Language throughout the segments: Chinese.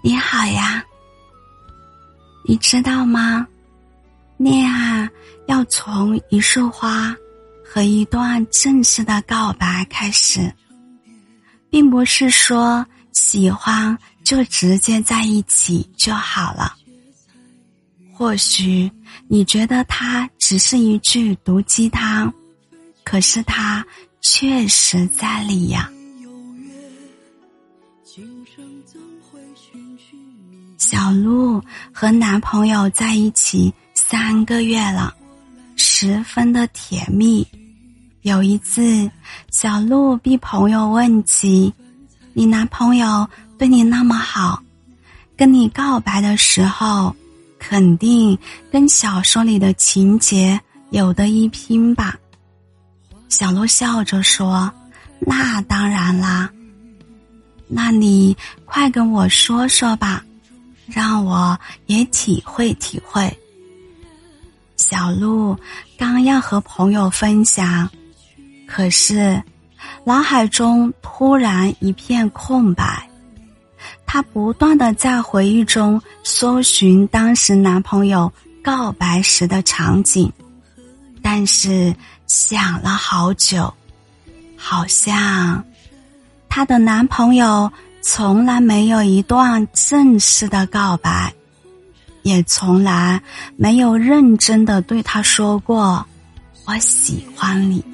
你好呀，你知道吗？恋爱要从一束花和一段正式的告白开始，并不是说喜欢就直接在一起就好了。或许你觉得它只是一句毒鸡汤，可是它确实在理呀。小鹿和男朋友在一起三个月了，十分的甜蜜。有一次，小鹿逼朋友问起：“你男朋友对你那么好，跟你告白的时候，肯定跟小说里的情节有的一拼吧？”小鹿笑着说：“那当然啦。那你快跟我说说吧。”让我也体会体会。小鹿刚要和朋友分享，可是脑海中突然一片空白。她不断的在回忆中搜寻当时男朋友告白时的场景，但是想了好久，好像她的男朋友。从来没有一段正式的告白，也从来没有认真的对他说过“我喜欢你”。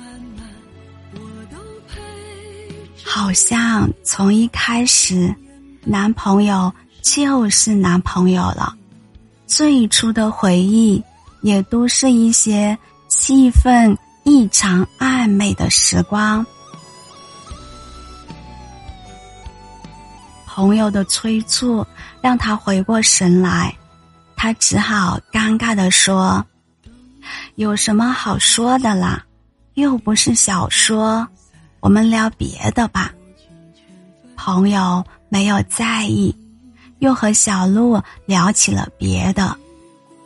好像从一开始，男朋友就是男朋友了。最初的回忆，也都是一些气氛异常暧昧的时光。朋友的催促让他回过神来，他只好尴尬的说：“有什么好说的啦？又不是小说，我们聊别的吧。”朋友没有在意，又和小鹿聊起了别的，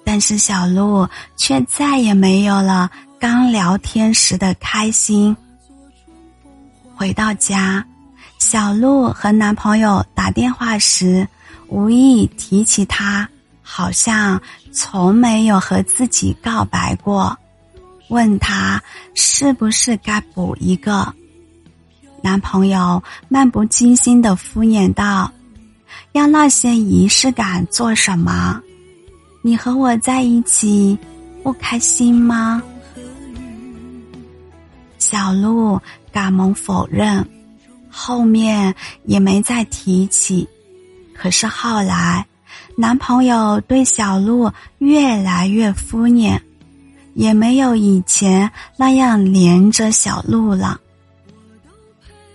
但是小鹿却再也没有了刚聊天时的开心。回到家。小鹿和男朋友打电话时，无意提起他，好像从没有和自己告白过，问他是不是该补一个。男朋友漫不经心的敷衍道：“要那些仪式感做什么？你和我在一起不开心吗？”小鹿赶忙否认。后面也没再提起，可是后来，男朋友对小鹿越来越敷衍，也没有以前那样黏着小鹿了。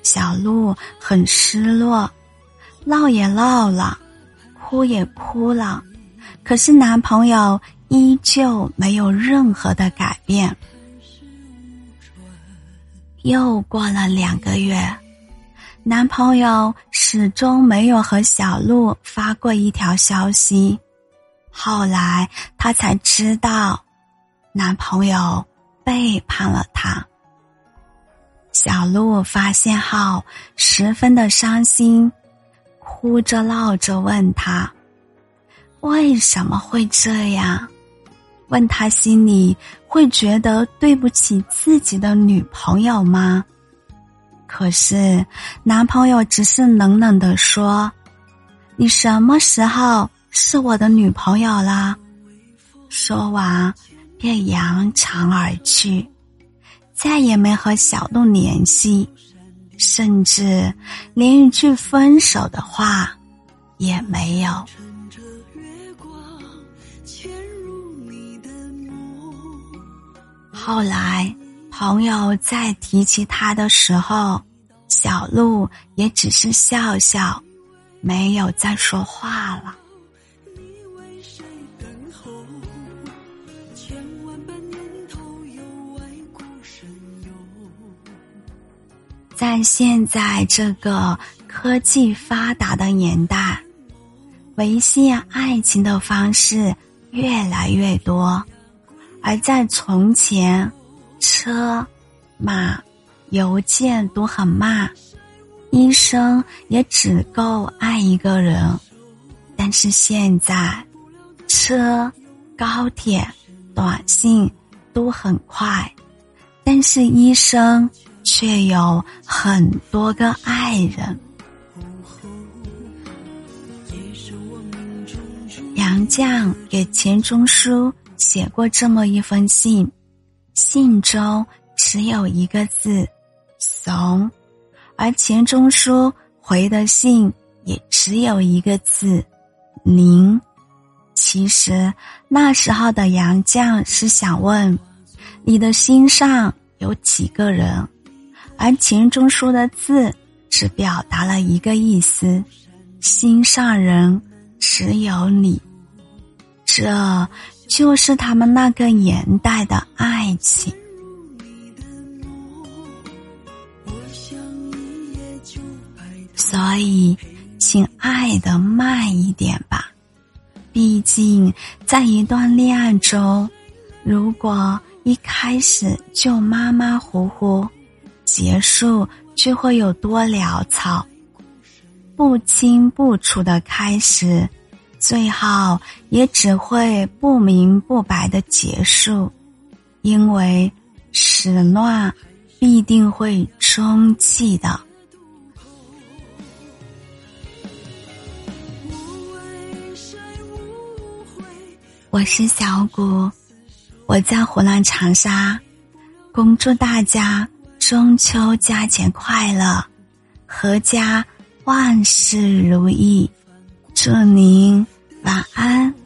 小鹿很失落，闹也闹了，哭也哭了，可是男朋友依旧没有任何的改变。又过了两个月。男朋友始终没有和小鹿发过一条消息，后来她才知道，男朋友背叛了她。小鹿发现后十分的伤心，哭着闹着问他：“为什么会这样？”问他心里会觉得对不起自己的女朋友吗？可是，男朋友只是冷冷的说：“你什么时候是我的女朋友啦？”说完，便扬长而去，再也没和小鹿联系，甚至连一句分手的话也没有。后来。朋友在提起他的时候，小鹿也只是笑笑，没有再说话了。在现在这个科技发达的年代，维系爱情的方式越来越多，而在从前。车、马、邮件都很慢，一生也只够爱一个人。但是现在，车、高铁、短信都很快，但是医生却有很多个爱人。杨绛给钱钟书写过这么一封信，信中只有一个字“怂”，而钱钟书回的信也只有一个字“您”。其实那时候的杨绛是想问：“你的心上有几个人？”而钱钟书的字只表达了一个意思：“心上人。”只有你，这就是他们那个年代的爱情。所以，请爱的慢一点吧。毕竟，在一段恋爱中，如果一开始就马马虎虎，结束就会有多潦草。不清不楚的开始，最后也只会不明不白的结束，因为始乱必定会终弃的。我是小谷，我在湖南长沙，恭祝大家中秋佳节快乐，阖家。万事如意，祝您晚安。